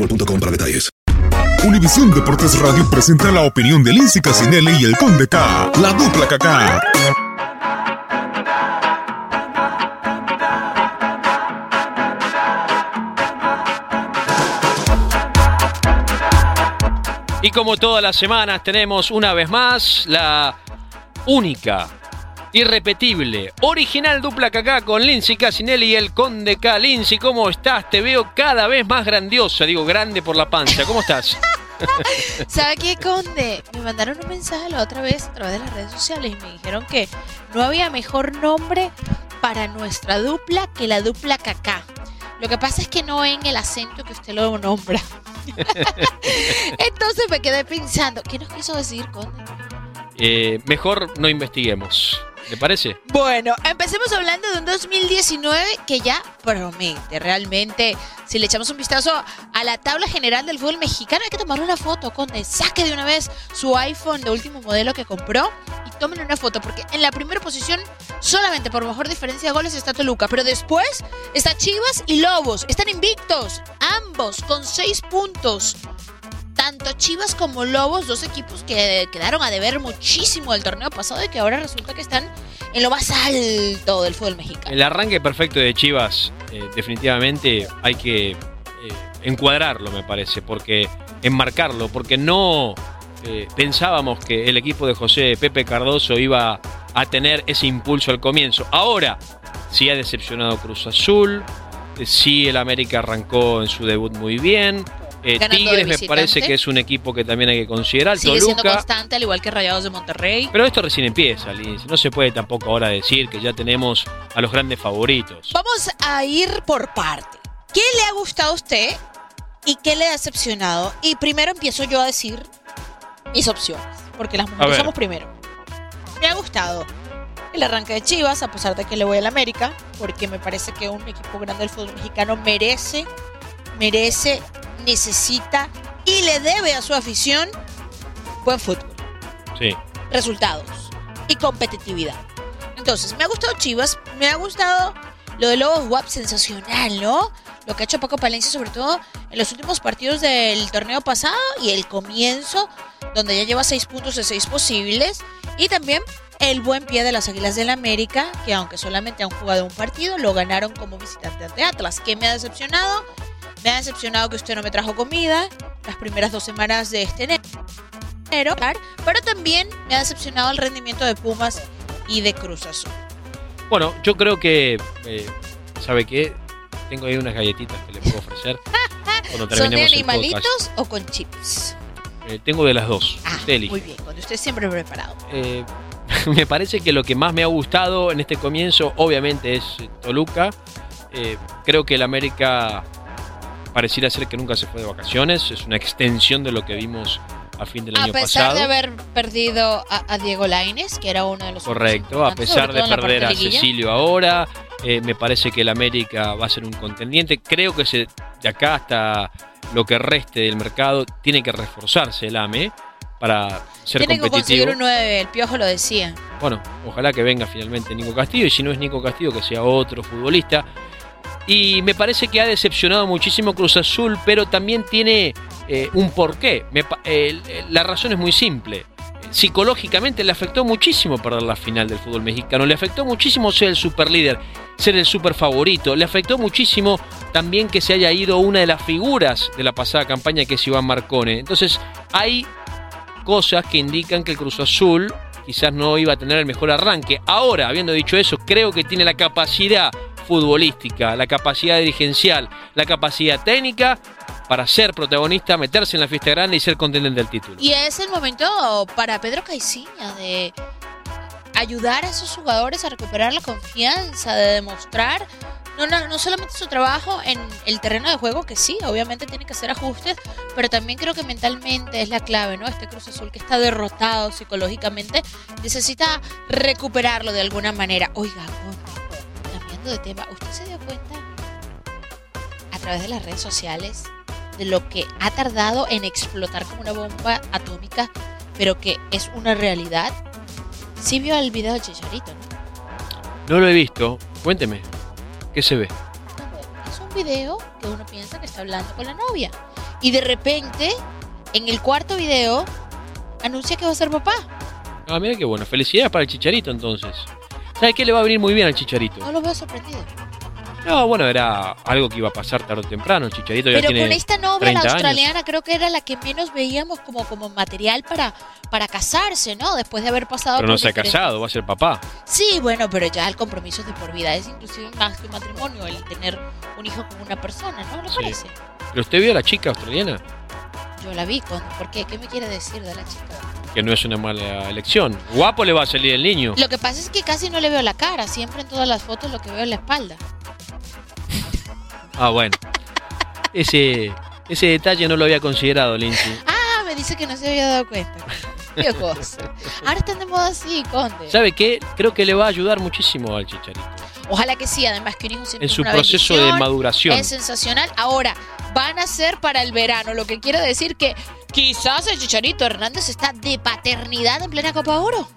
boostmobile.com para detalles. Univisión Deportes Radio presenta la opinión de Lindsay Casinelli y el Conde K, la dupla KK. Y como todas las semanas tenemos una vez más la única, irrepetible, original dupla Kaká con Lindsay Casinelli y el Conde K. Lindsay, ¿cómo estás? Te veo cada vez más grandiosa, digo grande por la panza. ¿Cómo estás? ¿Sabe qué, Conde? Me mandaron un mensaje la otra vez a través de las redes sociales y me dijeron que no había mejor nombre para nuestra dupla que la dupla Kaká. Lo que pasa es que no en el acento que usted lo nombra. Entonces me quedé pensando, ¿qué nos quiso decir, Conde? Eh, mejor no investiguemos. ¿Le parece? Bueno, empecemos hablando de un 2019 que ya promete. Realmente, si le echamos un vistazo a la tabla general del fútbol mexicano, hay que tomarle una foto, Conde. Saque de una vez su iPhone de último modelo que compró y tómenle una foto, porque en la primera posición, solamente por mejor diferencia de goles, está Toluca. Pero después está Chivas y Lobos. Están invictos, ambos con seis puntos tanto Chivas como Lobos, dos equipos que quedaron a deber muchísimo del torneo pasado y que ahora resulta que están en lo más alto del fútbol mexicano. El arranque perfecto de Chivas, eh, definitivamente hay que eh, encuadrarlo, me parece, porque enmarcarlo, porque no eh, pensábamos que el equipo de José Pepe Cardoso iba a tener ese impulso al comienzo. Ahora, sí ha decepcionado Cruz Azul, sí el América arrancó en su debut muy bien. Eh, Tigres me parece que es un equipo que también hay que considerar. Sigue siendo constante, al igual que Rayados de Monterrey. Pero esto recién empieza, Liz. No se puede tampoco ahora decir que ya tenemos a los grandes favoritos. Vamos a ir por parte. ¿Qué le ha gustado a usted y qué le ha decepcionado? Y primero empiezo yo a decir mis opciones, porque las mujeres somos primero. Me ha gustado el arranque de Chivas, a pesar de que le voy al América, porque me parece que un equipo grande del fútbol mexicano merece, merece, necesita y le debe a su afición buen fútbol Sí. resultados y competitividad. Entonces, me ha gustado Chivas, me ha gustado lo de Lobos WAP sensacional, ¿no? Lo que ha hecho Paco Palencia, sobre todo en los últimos partidos del torneo pasado y el comienzo, donde ya lleva seis puntos de seis posibles. Y también el buen pie de las Águilas del América, que aunque solamente han jugado un partido, lo ganaron como visitante ante Atlas. ¿Qué me ha decepcionado? Me ha decepcionado que usted no me trajo comida las primeras dos semanas de este enero pero también me ha decepcionado el rendimiento de Pumas y de Cruz Azul. Bueno, yo creo que, eh, ¿sabe qué? tengo ahí unas galletitas que le puedo ofrecer. Cuando ¿Son de animalitos o con chips? Eh, tengo de las dos. Ah, muy bien, cuando usted siempre preparado. Eh, me parece que lo que más me ha gustado en este comienzo, obviamente, es Toluca. Creo que el América pareciera ser que nunca se fue de vacaciones. Es una extensión de lo que vimos a fin del A año pesar pasado. de haber perdido a, a Diego Laines, que era uno de los Correcto, a pesar de perder a. Cecilio ahora, eh, me parece que el América va a ser un contendiente. Creo que se, de acá hasta lo que reste del mercado tiene que reforzarse el AME para ser Tiene que competitivo. conseguir un 9, el Piojo lo decía. Bueno, ojalá que venga finalmente Nico Castillo y si no es Nico Castillo que sea otro futbolista. Y me parece que ha decepcionado muchísimo Cruz Azul, pero también tiene eh, un porqué. El- el- la razón es muy simple. Psicológicamente le afectó muchísimo perder la final del fútbol mexicano, le afectó muchísimo ser el superlíder, ser el super favorito, le afectó muchísimo también que se haya ido una de las figuras de la pasada campaña que es Iván Marcone. Entonces hay cosas que indican que el Cruz Azul quizás no iba a tener el mejor arranque. Ahora, habiendo dicho eso, creo que tiene la capacidad futbolística, la capacidad dirigencial, la capacidad técnica para ser protagonista, meterse en la fiesta grande y ser contendente del título. Y es el momento para Pedro Caiciña de ayudar a esos jugadores a recuperar la confianza, de demostrar no, no, no solamente su trabajo en el terreno de juego, que sí, obviamente tiene que hacer ajustes, pero también creo que mentalmente es la clave, ¿no? Este Cruz Azul que está derrotado psicológicamente necesita recuperarlo de alguna manera. Oiga, cambiando de tema, ¿usted se dio cuenta a través de las redes sociales de lo que ha tardado en explotar como una bomba atómica, pero que es una realidad? Sí vio el video de Chicharito, ¿no? No lo he visto. Cuénteme. ¿Qué se ve? Es un video que uno piensa que está hablando con la novia. Y de repente, en el cuarto video, anuncia que va a ser papá. Ah, mira qué bueno. Felicidades para el Chicharito entonces. ¿Sabe qué le va a venir muy bien al Chicharito? No lo veo sorprendido. No, bueno, era algo que iba a pasar tarde o temprano. El Chicharito ya Pero tiene con esta novia, la 30 años. australiana, creo que era la que menos veíamos como, como material para, para casarse, ¿no? Después de haber pasado Pero no se ha casado, va a ser papá. Sí, bueno, pero ya el compromiso es de por vida. Es inclusive más que un matrimonio el tener un hijo con una persona, ¿no? ¿Le Sí. parece? ¿Pero usted vio a la chica australiana? Yo la vi, ¿por qué? ¿Qué me quiere decir de la chica? Que no es una mala elección. Guapo le va a salir el niño. Lo que pasa es que casi no le veo la cara. Siempre en todas las fotos lo que veo es la espalda. Ah, bueno. Ese, ese detalle no lo había considerado, Lindsay. Ah, me dice que no se había dado cuenta. Qué cosa. Ahora están de moda así, Conde. ¿Sabe qué? Creo que le va a ayudar muchísimo al Chicharito. Ojalá que sí, además que un En su una proceso de maduración. Es sensacional. Ahora, van a ser para el verano, lo que quiere decir que quizás el Chicharito Hernández está de paternidad en plena Copa Oro.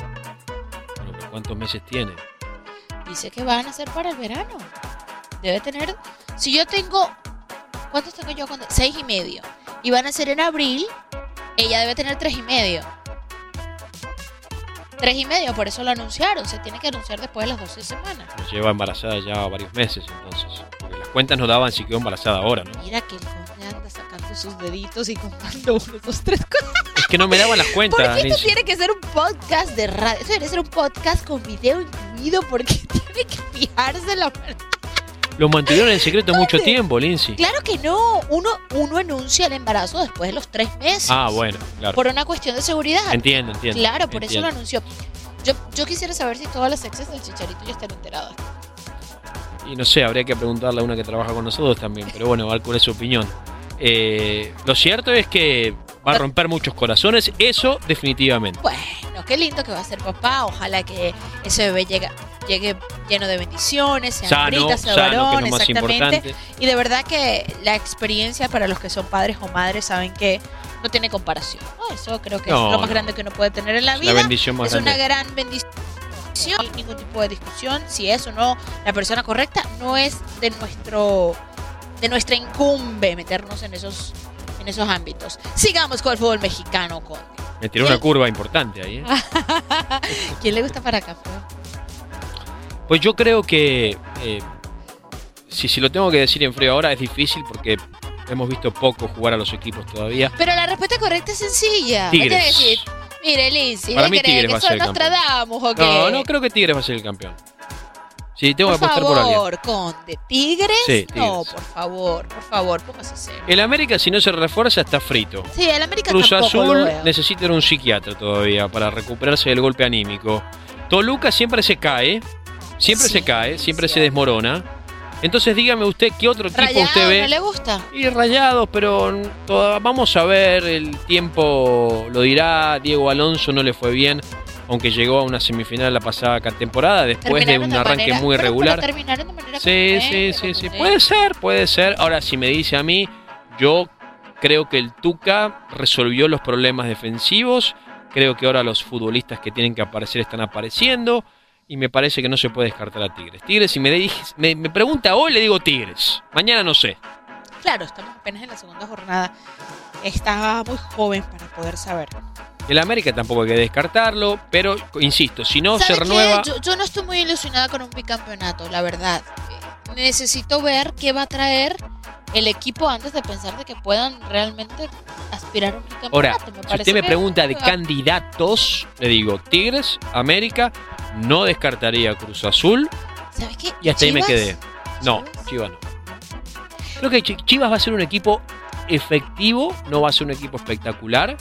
Bueno, pero ¿cuántos meses tiene? Dice que van a ser para el verano. Debe tener. Si yo tengo. ¿Cuántos tengo yo? Conde? Seis y medio. Y van a ser en abril. Ella debe tener tres y medio. Tres y medio, por eso lo anunciaron. Se tiene que anunciar después de las 12 semanas. Nos lleva embarazada ya varios meses, entonces. Porque las cuentas no daban si quedó embarazada ahora, ¿no? Mira que el conde anda sacando sus deditos y contando uno, dos, tres, cuatro. Es que no me daban las ¿Por cuentas, qué esto tiene que ser un podcast de radio? Esto debe ser un podcast con video incluido porque tiene que fijarse la Lo mantuvieron en secreto mucho tiempo, Lindsay. Claro que no. Uno, uno anuncia el embarazo después de los tres meses. Ah, bueno, claro. Por una cuestión de seguridad. Entiendo, entiendo. Claro, por entiendo. eso lo anunció. Yo, yo quisiera saber si todas las exes del chicharito ya están enteradas. Y no sé, habría que preguntarle a una que trabaja con nosotros también, pero bueno, va con su opinión. Eh, lo cierto es que va a romper muchos corazones, eso definitivamente. Bueno, qué lindo que va a ser papá. Ojalá que ese bebé llegue, llegue lleno de bendiciones, sea Sano, sea sano, varón, exactamente. Y de verdad que la experiencia para los que son padres o madres saben que no tiene comparación. Eso creo que No, es lo más grande que uno puede tener en la Es vida. la bendición más es una gran bendición. No hay ningún tipo de discusión si es o no la persona correcta. No es de nuestro de nuestra incumbe meternos en esos en esos ámbitos. Sigamos con el fútbol mexicano, con Me tiró una curva importante ahí. ¿eh? ¿Quién le gusta para campeón? Pues yo creo que, eh, si, si lo tengo que decir en frío ahora, es difícil porque hemos visto poco jugar a los equipos todavía. Pero la respuesta correcta es sencilla. Tigres. Mire, Lindsay, Para ¿qué mí? Tigres ¿Que va a ser campeón. O qué? No, no creo que Tigres va a ser el campeón. Sí, tengo por que apostar por alguien. favor, Conde. ¿Tigres? Sí, No, por favor, por favor, póngase serio. El América, si no se refuerza, está frito. Sí, el América Cruz tampoco Azul necesita un psiquiatra todavía para recuperarse del golpe anímico. Toluca siempre se cae, siempre Sí, se cae, siempre se desmorona. Entonces dígame usted qué otro equipo Rayados, usted ve. ¿no le gusta? Y rayados, pero toda- vamos a ver, el tiempo lo dirá. Diego Alonso no le fue bien, aunque llegó a una semifinal la pasada temporada, después de un arranque manera- muy regular. pero terminaron de manera Sí, sí, sí, sí. Puede ser, puede ser. Ahora, si me dice a mí, yo creo que el Tuca resolvió los problemas defensivos. Creo que ahora los futbolistas que tienen que aparecer están apareciendo. Y me parece que no se puede descartar a Tigres. Tigres, si me, dij- me, me pregunta hoy, le digo Tigres. Mañana no sé. Claro, estamos apenas en la segunda jornada. Está muy joven para poder saber. El América tampoco hay que descartarlo. Pero, insisto, si no se renueva. Yo, yo no estoy muy ilusionada con un bicampeonato, la verdad. Eh, Necesito ver qué va a traer el equipo antes de pensar de que puedan realmente aspirar a un bicampeonato. Ahora, Me si usted me pregunta de candidatos, le digo Tigres, América, no descartaría Cruz Azul. ¿Sabe qué? Y hasta ahí me quedé. No, ¿Chivas? No. Creo que Chi- Chivas va a ser un equipo efectivo, no va a ser un equipo espectacular.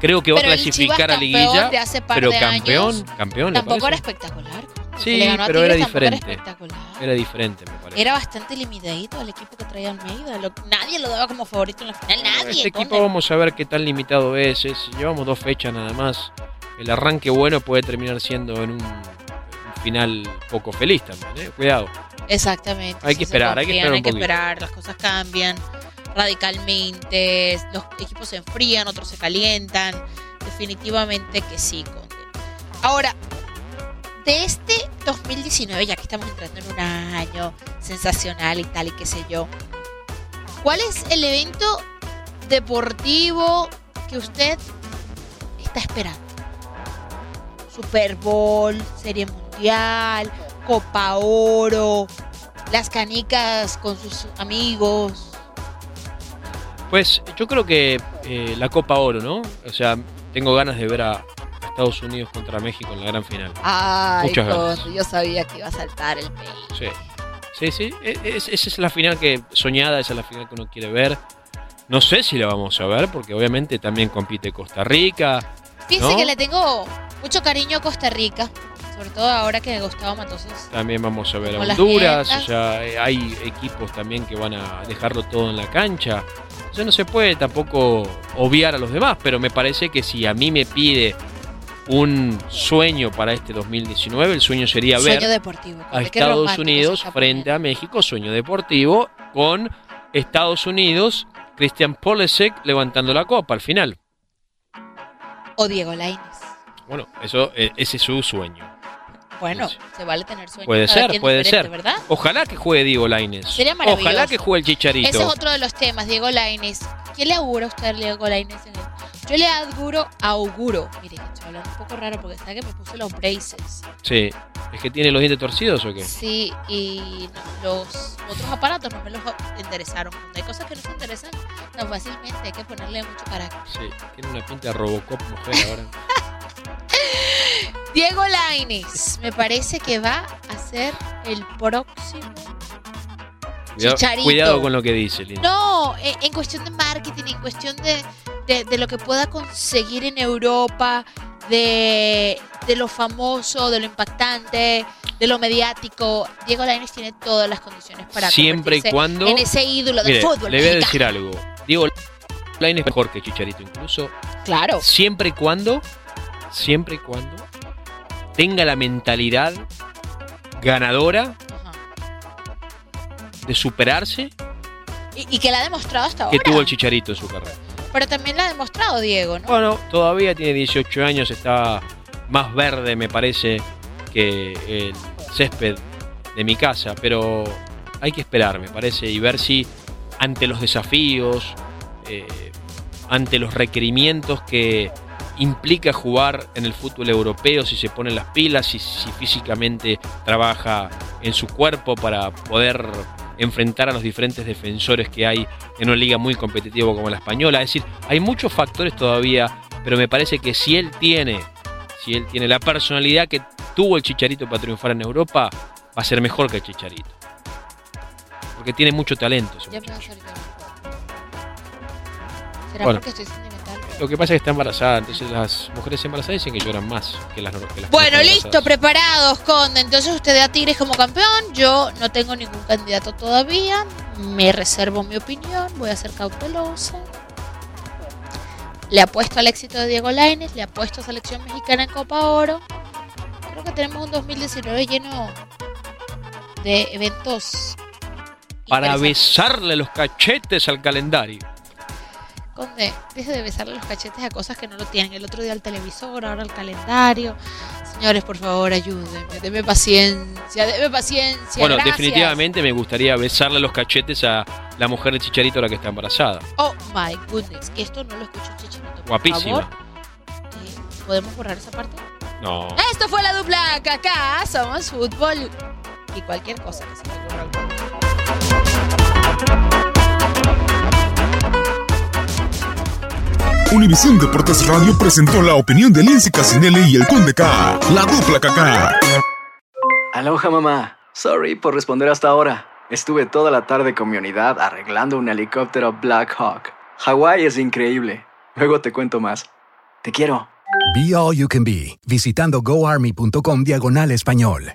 Creo que va a Pero clasificar a liguilla, pero campeón, años campeón, ¿le Tampoco era espectacular. Sí, pero era Tigres, diferente. espectacular. Era diferente, me parece. Era bastante limitadito el equipo que traía Almeida. Lo- nadie lo daba como favorito en la final. Nadie. este equipo vamos a ver qué tan limitado es, es- Llevamos dos fechas nada más. El arranque bueno puede terminar siendo en un, un final poco feliz también, ¿eh? Cuidado. Exactamente. Hay que esperar, hay que esperar un Hay que esperar, las cosas cambian radicalmente, los equipos se enfrían, otros se calientan. Definitivamente que sí. Ahora, de este 2019, ya que estamos entrando en un año sensacional y tal y qué sé yo, ¿cuál es el evento deportivo que usted está esperando? Super Bowl, Serie Mundial, Copa Oro, las canicas con sus amigos. Pues yo creo que eh, la Copa Oro, ¿no? O sea, tengo ganas de ver a Estados Unidos contra México en la gran final. Ay, Muchas ganas. Yo sabía que iba a saltar el país. Sí, sí, sí. E- es- esa es la final que soñada, esa es la final que uno quiere ver. No sé si la vamos a ver, porque obviamente también compite Costa Rica. Fíjese ¿No? que le tengo mucho cariño a Costa Rica, sobre todo ahora que Gustavo Matosas. También vamos a ver a Honduras. O sea, eh, hay equipos también que van a dejarlo todo en la cancha. Sea, no se puede tampoco obviar a los demás, pero me parece que si a mí me pide un sueño para este 2019, el sueño sería ver deportivo. a Estados Unidos frente a México, sueño deportivo, con Estados Unidos, Christian Polesek levantando la copa al final. O Diego Lainez. Bueno, eso, eh, ese es su sueño. Bueno, se vale tener sueños. Puede cada ser, puede ser. ¿verdad? Ojalá que juegue Diego Lainez. Sería maravilloso. Ojalá que juegue el Chicharito. Ese es otro de los temas, Diego Lainez. ¿Qué le augura a usted Diego Lainez? En el... Yo le auguro, auguro. Mire, estoy hablando un poco raro porque está que me puse los braces. Sí. ¿Es que tiene los dientes torcidos o qué? Sí, y los otros aparatos no me los enderezaron. Cuando hay cosas que no se enderezan tan fácilmente, hay que ponerle mucho carácter. Sí. Tiene una pinta de Robocop mujer ahora. Diego Lainez, me parece que va a ser el próximo. Cuidado, Chicharito. cuidado con lo que dice, Lin. No, en, en cuestión de marketing, en cuestión de, de- de lo que pueda conseguir en Europa, de, de lo famoso, de lo impactante, de lo mediático. Diego Lainez tiene todas las condiciones para Siempre y cuando- en ese ídolo del Mire, fútbol. le voy a decir algo. Diego Lainez es mejor que Chicharito incluso. Claro. Siempre y cuando, siempre y cuando tenga la mentalidad ganadora Ajá. de superarse Y, y que la ha demostrado hasta que ahora. tuvo el Chicharito en su carrera. Pero también la ha demostrado Diego, ¿no? Bueno, todavía tiene 18 años, está más verde, me parece, que el césped de mi casa, pero hay que esperar, me parece, y ver si ante los desafíos, eh, ante los requerimientos que implica jugar en el fútbol europeo, si se ponen las pilas, si, si físicamente trabaja en su cuerpo para poder enfrentar a los diferentes defensores que hay en una liga muy competitiva como la española. Es decir, hay muchos factores todavía, pero me parece que si él tiene, si él tiene la personalidad que tuvo el Chicharito para triunfar en Europa, va a ser mejor que Chicharito. Porque tiene mucho talento. ese ¿Será Bueno. porque estoy sentimental? Lo que pasa es que está embarazada, entonces las mujeres embarazadas dicen que lloran más que las, que las Bueno, listo, preparados, Conde. Entonces usted da Tigres como campeón. Yo no tengo ningún candidato todavía. Me reservo mi opinión. Voy a ser cautelosa. Le apuesto al éxito de Diego Lainez. Le apuesto a Selección Mexicana en Copa Oro. Creo que tenemos un 2019 lleno de eventos. Para besarle los cachetes al calendario. Conde, deje de besarle los cachetes a cosas que no lo tienen. El otro día al televisor, ahora al calendario. Señores, por favor, ayúdenme. Deme paciencia, deme paciencia. bueno, gracias. definitivamente me gustaría besarle los cachetes a la mujer de Chicharito la que está embarazada. Oh my goodness, que esto no lo escucho Chicharito. Por Guapísima. favor, eh, ¿Podemos borrar esa parte? No. Esto fue la dupla acá somos fútbol y cualquier cosa que se me ocurra. al Univisión Deportes Radio presentó la opinión de Lindsay Casinelli y el Conde K. La dupla KK. Aloha mamá. Sorry por responder hasta ahora. Estuve toda la tarde con mi unidad arreglando un helicóptero Black Hawk. Hawái es increíble. Luego te cuento más. Te quiero. Be All You Can Be, visitando goarmy.com diagonal español.